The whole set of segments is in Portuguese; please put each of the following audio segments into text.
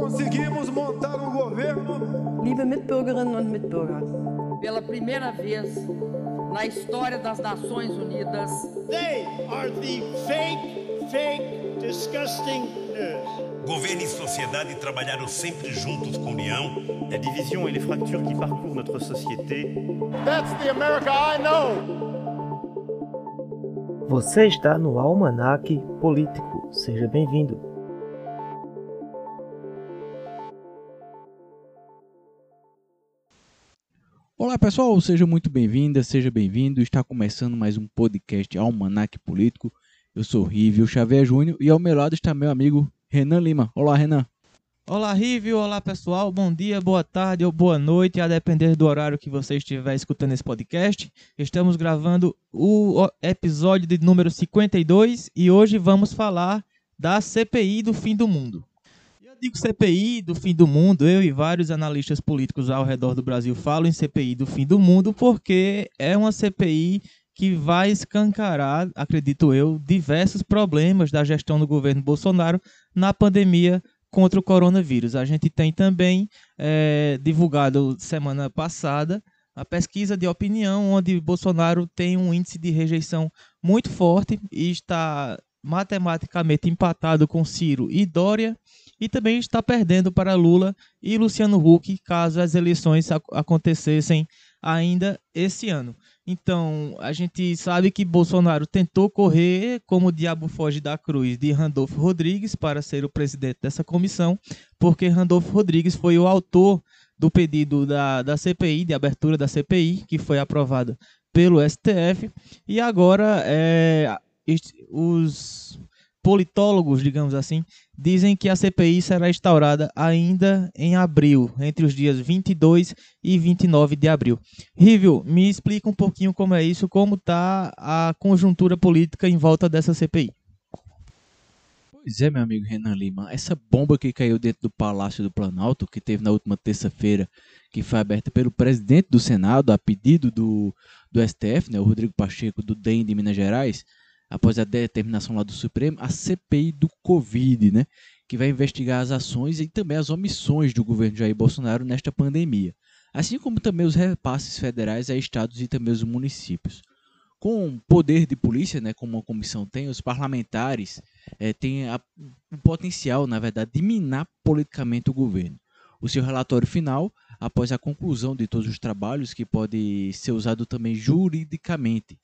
conseguimos montar um governo. Liebe Mitbürgerinnen und Mitbürger. Pela primeira vez na história das Nações Unidas. They are the fake, fake, disgusting news. Governo e sociedade trabalharam sempre juntos com união. La division et les fractures qui parcourent notre société. That's the America I know. Você está no Almanac Político. Seja bem-vindo. Olá pessoal, seja muito bem-vinda, seja bem-vindo. Está começando mais um podcast Almanac Político. Eu sou Rívio Xavier Júnior e ao meu lado está meu amigo Renan Lima. Olá, Renan. Olá, Rívio. Olá, pessoal. Bom dia, boa tarde ou boa noite, a depender do horário que você estiver escutando esse podcast. Estamos gravando o episódio de número 52 e hoje vamos falar da CPI do fim do mundo digo CPI do fim do mundo, eu e vários analistas políticos ao redor do Brasil falam em CPI do fim do mundo porque é uma CPI que vai escancarar, acredito eu, diversos problemas da gestão do governo Bolsonaro na pandemia contra o coronavírus. A gente tem também é, divulgado semana passada a pesquisa de opinião, onde Bolsonaro tem um índice de rejeição muito forte e está matematicamente empatado com Ciro e Dória e também está perdendo para Lula e Luciano Huck caso as eleições acontecessem ainda esse ano. Então, a gente sabe que Bolsonaro tentou correr como o diabo foge da cruz de Randolfo Rodrigues para ser o presidente dessa comissão, porque Randolfo Rodrigues foi o autor do pedido da, da CPI, de abertura da CPI, que foi aprovada pelo STF, e agora é, os politólogos, digamos assim, dizem que a CPI será instaurada ainda em abril, entre os dias 22 e 29 de abril. Rívio, me explica um pouquinho como é isso, como está a conjuntura política em volta dessa CPI. Pois é, meu amigo Renan Lima, essa bomba que caiu dentro do Palácio do Planalto, que teve na última terça-feira, que foi aberta pelo presidente do Senado, a pedido do, do STF, né, o Rodrigo Pacheco, do DEM de Minas Gerais, após a determinação lá do Supremo, a CPI do Covid, né? Que vai investigar as ações e também as omissões do governo Jair Bolsonaro nesta pandemia, assim como também os repasses federais a estados e também os municípios. Com poder de polícia, né, como a comissão tem, os parlamentares é, têm a, o potencial, na verdade, de minar politicamente o governo. O seu relatório final, após a conclusão de todos os trabalhos, que pode ser usado também juridicamente,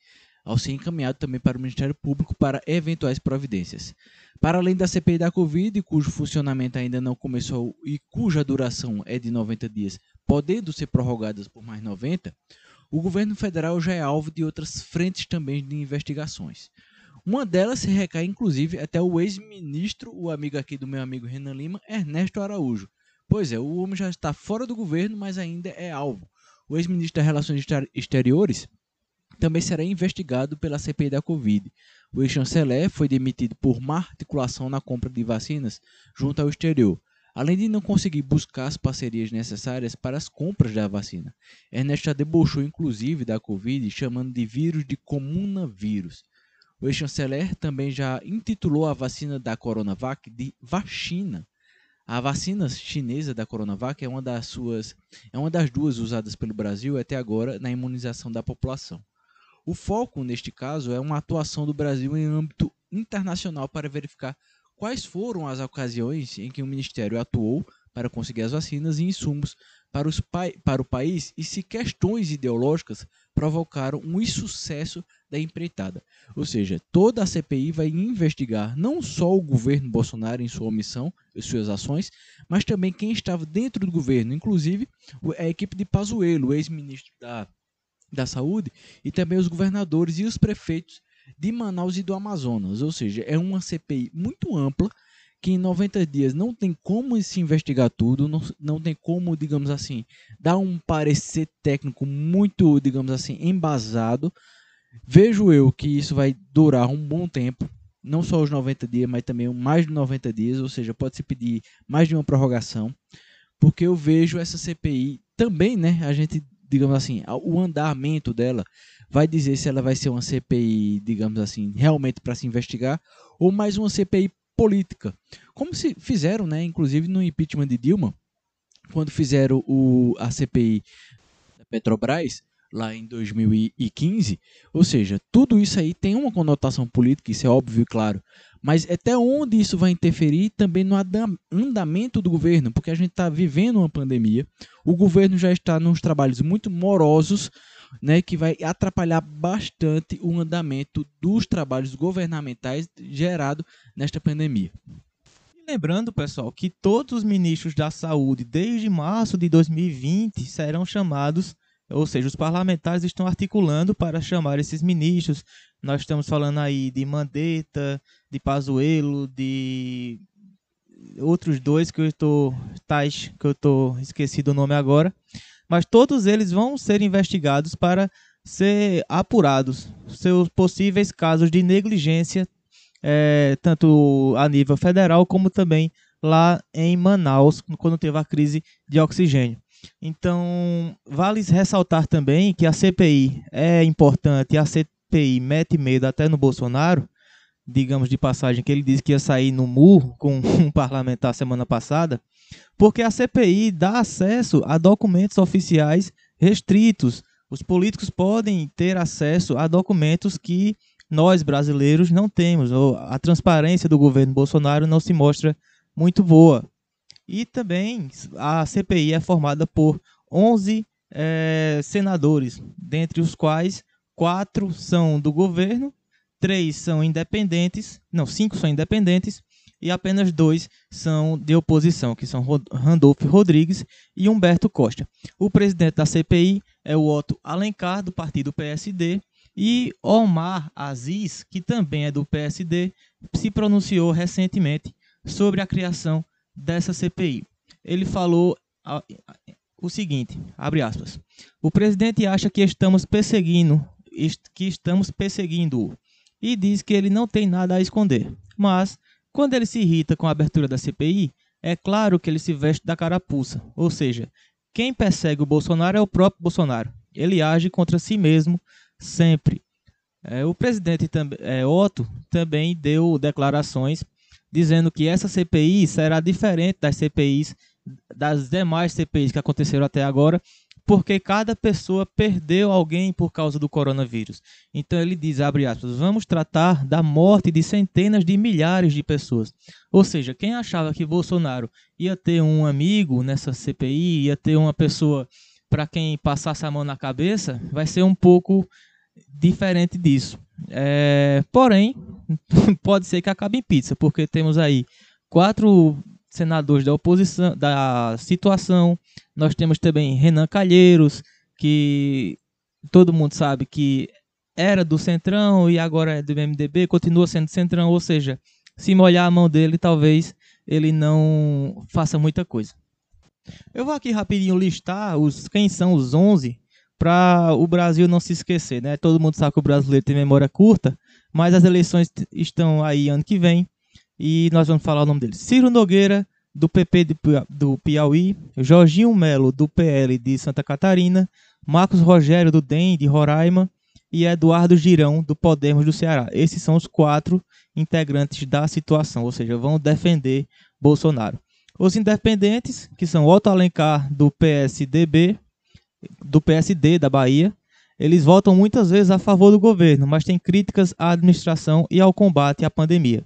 ao ser encaminhado também para o Ministério Público para eventuais providências. Para além da CPI da Covid, cujo funcionamento ainda não começou e cuja duração é de 90 dias, podendo ser prorrogadas por mais 90, o governo federal já é alvo de outras frentes também de investigações. Uma delas se recai, inclusive, até o ex-ministro, o amigo aqui do meu amigo Renan Lima, Ernesto Araújo. Pois é, o homem já está fora do governo, mas ainda é alvo. O ex-ministro das Relações Exteriores, também será investigado pela CPI da Covid. O ex-chanceler foi demitido por má articulação na compra de vacinas junto ao exterior, além de não conseguir buscar as parcerias necessárias para as compras da vacina. Ernesto já debochou inclusive da Covid, chamando de vírus de comunavírus. O ex-chanceler também já intitulou a vacina da Coronavac de vacina. A vacina chinesa da Coronavac é uma das suas, é uma das duas usadas pelo Brasil até agora na imunização da população. O foco, neste caso, é uma atuação do Brasil em âmbito internacional para verificar quais foram as ocasiões em que o Ministério atuou para conseguir as vacinas e insumos para, os para o país e se questões ideológicas provocaram um insucesso da empreitada. Ou seja, toda a CPI vai investigar não só o governo Bolsonaro em sua omissão e suas ações, mas também quem estava dentro do governo, inclusive a equipe de Pazuello, ex-ministro da da Saúde e também os governadores e os prefeitos de Manaus e do Amazonas. Ou seja, é uma CPI muito ampla que em 90 dias não tem como se investigar tudo, não, não tem como, digamos assim, dar um parecer técnico muito, digamos assim, embasado. Vejo eu que isso vai durar um bom tempo, não só os 90 dias, mas também mais de 90 dias, ou seja, pode se pedir mais de uma prorrogação, porque eu vejo essa CPI também, né? A gente digamos assim, o andamento dela vai dizer se ela vai ser uma CPI, digamos assim, realmente para se investigar, ou mais uma CPI política, como se fizeram, né, inclusive no impeachment de Dilma, quando fizeram o, a CPI da Petrobras, lá em 2015, ou seja, tudo isso aí tem uma conotação política, isso é óbvio e claro, mas até onde isso vai interferir também no andamento do governo, porque a gente está vivendo uma pandemia, o governo já está nos trabalhos muito morosos, né, que vai atrapalhar bastante o andamento dos trabalhos governamentais gerado nesta pandemia. lembrando, pessoal, que todos os ministros da saúde desde março de 2020 serão chamados, ou seja, os parlamentares estão articulando para chamar esses ministros. Nós estamos falando aí de Mandetta, de Pazuello, de outros dois que eu estou tais que eu estou esquecido o nome agora mas todos eles vão ser investigados para ser apurados seus possíveis casos de negligência, é, tanto a nível federal como também lá em Manaus, quando teve a crise de oxigênio. Então, vale ressaltar também que a CPI é importante, a CPI mete medo até no Bolsonaro, digamos de passagem, que ele disse que ia sair no murro com um parlamentar semana passada, porque a CPI dá acesso a documentos oficiais restritos. Os políticos podem ter acesso a documentos que nós brasileiros não temos. Ou a transparência do governo Bolsonaro não se mostra muito boa. E também a CPI é formada por 11 é, senadores, dentre os quais quatro são do governo, três são independentes, não, cinco são independentes e apenas dois são de oposição, que são Randolfo Rodrigues e Humberto Costa. O presidente da CPI é o Otto Alencar, do partido PSD, e Omar Aziz, que também é do PSD, se pronunciou recentemente sobre a criação dessa CPI. Ele falou o seguinte, abre aspas, o presidente acha que estamos perseguindo, que estamos perseguindo-o e diz que ele não tem nada a esconder, mas quando ele se irrita com a abertura da CPI, é claro que ele se veste da carapuça, ou seja, quem persegue o Bolsonaro é o próprio Bolsonaro. Ele age contra si mesmo sempre. É, o presidente é, Otto também deu declarações dizendo que essa CPI será diferente das CPIs, das demais CPIs que aconteceram até agora, porque cada pessoa perdeu alguém por causa do coronavírus. Então ele diz, abre aspas, vamos tratar da morte de centenas de milhares de pessoas. Ou seja, quem achava que Bolsonaro ia ter um amigo nessa CPI, ia ter uma pessoa para quem passasse a mão na cabeça, vai ser um pouco diferente disso. É, porém, pode ser que acabe em pizza, porque temos aí quatro senadores da oposição, da situação. Nós temos também Renan Calheiros, que todo mundo sabe que era do Centrão e agora é do MDB, continua sendo Centrão, ou seja, se molhar a mão dele, talvez ele não faça muita coisa. Eu vou aqui rapidinho listar os quem são os 11 para o Brasil não se esquecer, né? Todo mundo sabe que o brasileiro tem memória curta, mas as eleições estão aí ano que vem e nós vamos falar o nome dele. Ciro Nogueira, do PP do Piauí, Jorginho Melo, do PL de Santa Catarina, Marcos Rogério, do DEM de Roraima e Eduardo Girão, do Podemos do Ceará. Esses são os quatro integrantes da situação, ou seja, vão defender Bolsonaro. Os independentes, que são Otto Alencar, do PSDB, do PSD da Bahia, eles votam muitas vezes a favor do governo, mas têm críticas à administração e ao combate à pandemia.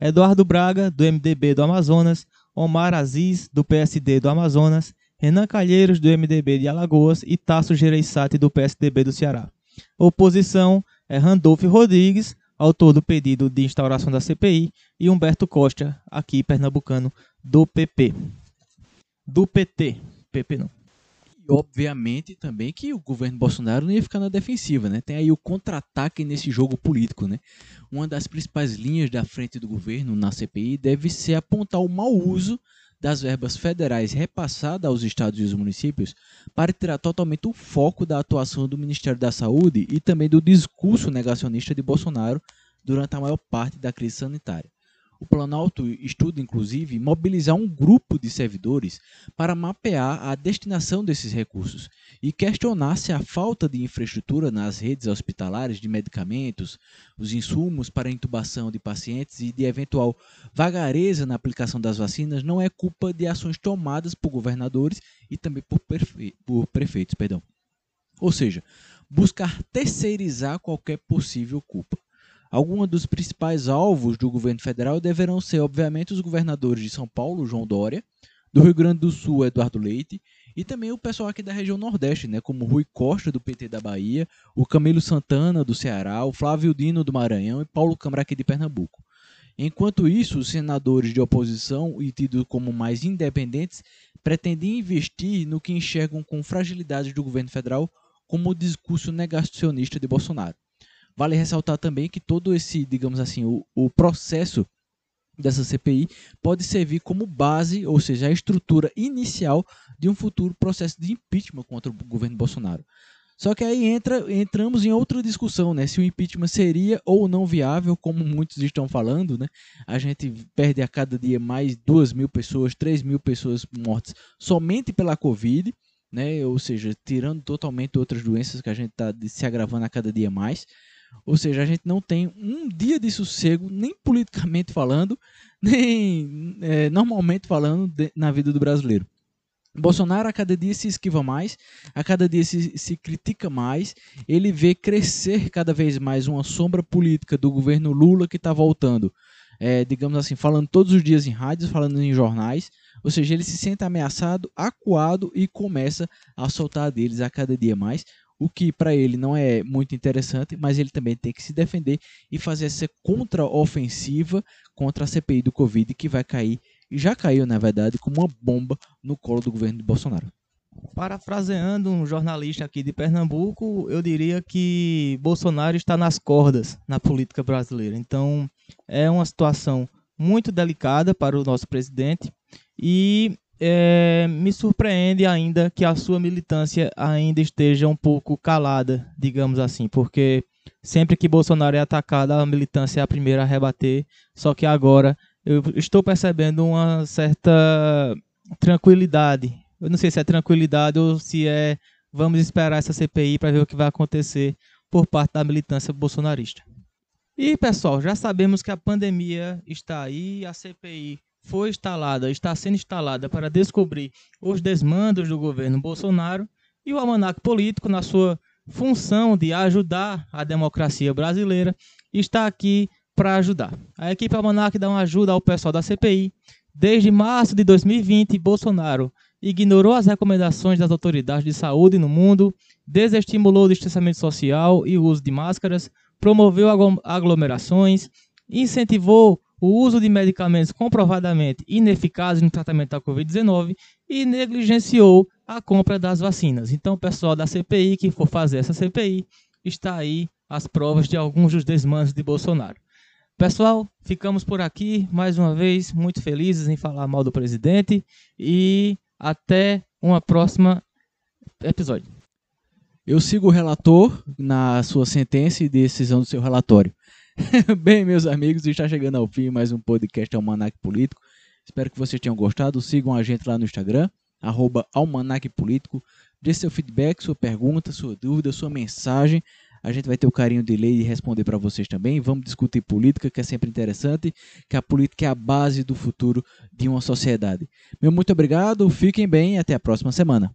Eduardo Braga, do MDB do Amazonas, Omar Aziz, do PSD do Amazonas, Renan Calheiros, do MDB de Alagoas e Tasso Gereissati, do PSDB do Ceará. Oposição é Randolfo Rodrigues, autor do pedido de instauração da CPI, e Humberto Costa, aqui pernambucano, do PP. Do PT. PP não obviamente também que o governo Bolsonaro não ia ficar na defensiva, né? Tem aí o contra-ataque nesse jogo político, né? Uma das principais linhas da frente do governo na CPI deve ser apontar o mau uso das verbas federais repassadas aos estados e os municípios para tirar totalmente o foco da atuação do Ministério da Saúde e também do discurso negacionista de Bolsonaro durante a maior parte da crise sanitária. O Planalto estuda, inclusive, mobilizar um grupo de servidores para mapear a destinação desses recursos e questionar se a falta de infraestrutura nas redes hospitalares de medicamentos, os insumos para intubação de pacientes e de eventual vagareza na aplicação das vacinas não é culpa de ações tomadas por governadores e também por, prefe por prefeitos. Perdão. Ou seja, buscar terceirizar qualquer possível culpa. Alguns dos principais alvos do governo federal deverão ser, obviamente, os governadores de São Paulo, João Dória, do Rio Grande do Sul, Eduardo Leite, e também o pessoal aqui da região Nordeste, né, como Rui Costa, do PT da Bahia, o Camilo Santana, do Ceará, o Flávio Dino, do Maranhão e Paulo Câmara, aqui de Pernambuco. Enquanto isso, os senadores de oposição e tidos como mais independentes pretendem investir no que enxergam com fragilidades do governo federal, como o discurso negacionista de Bolsonaro. Vale ressaltar também que todo esse, digamos assim, o, o processo dessa CPI pode servir como base, ou seja, a estrutura inicial de um futuro processo de impeachment contra o governo Bolsonaro. Só que aí entra, entramos em outra discussão, né? Se o impeachment seria ou não viável, como muitos estão falando, né? A gente perde a cada dia mais duas mil pessoas, três mil pessoas mortas somente pela Covid, né? Ou seja, tirando totalmente outras doenças que a gente está se agravando a cada dia mais. Ou seja, a gente não tem um dia de sossego, nem politicamente falando, nem é, normalmente falando de, na vida do brasileiro. Bolsonaro a cada dia se esquiva mais, a cada dia se, se critica mais, ele vê crescer cada vez mais uma sombra política do governo Lula que está voltando, é, digamos assim, falando todos os dias em rádios, falando em jornais, ou seja, ele se sente ameaçado, acuado e começa a soltar deles a cada dia mais, o que para ele não é muito interessante, mas ele também tem que se defender e fazer essa contra-ofensiva contra a CPI do Covid, que vai cair, e já caiu, na verdade, como uma bomba no colo do governo de Bolsonaro. Parafraseando um jornalista aqui de Pernambuco, eu diria que Bolsonaro está nas cordas na política brasileira. Então, é uma situação muito delicada para o nosso presidente e é, me surpreende ainda que a sua militância ainda esteja um pouco calada, digamos assim, porque sempre que Bolsonaro é atacado, a militância é a primeira a rebater, só que agora eu estou percebendo uma certa tranquilidade. Eu não sei se é tranquilidade ou se é vamos esperar essa CPI para ver o que vai acontecer por parte da militância bolsonarista. E pessoal, já sabemos que a pandemia está aí, a CPI foi instalada, está sendo instalada para descobrir os desmandos do governo Bolsonaro e o Almanac Político, na sua função de ajudar a democracia brasileira, está aqui para ajudar. A equipe Almanac dá uma ajuda ao pessoal da CPI. Desde março de 2020, Bolsonaro ignorou as recomendações das autoridades de saúde no mundo, desestimulou o distanciamento social e o uso de máscaras, promoveu aglomerações, incentivou o uso de medicamentos comprovadamente ineficazes no tratamento da Covid-19 e negligenciou a compra das vacinas. Então, o pessoal da CPI que for fazer essa CPI está aí as provas de alguns dos desmandos de Bolsonaro. Pessoal, ficamos por aqui mais uma vez muito felizes em falar mal do presidente e até uma próxima episódio. Eu sigo o relator na sua sentença e decisão do seu relatório. Bem, meus amigos, está chegando ao fim mais um podcast Almanac Político. Espero que vocês tenham gostado. Sigam a gente lá no Instagram, arroba Almanac Político. Dê seu feedback, sua pergunta, sua dúvida, sua mensagem. A gente vai ter o carinho de ler e responder para vocês também. Vamos discutir política, que é sempre interessante, que a política é a base do futuro de uma sociedade. Meu muito obrigado, fiquem bem e até a próxima semana.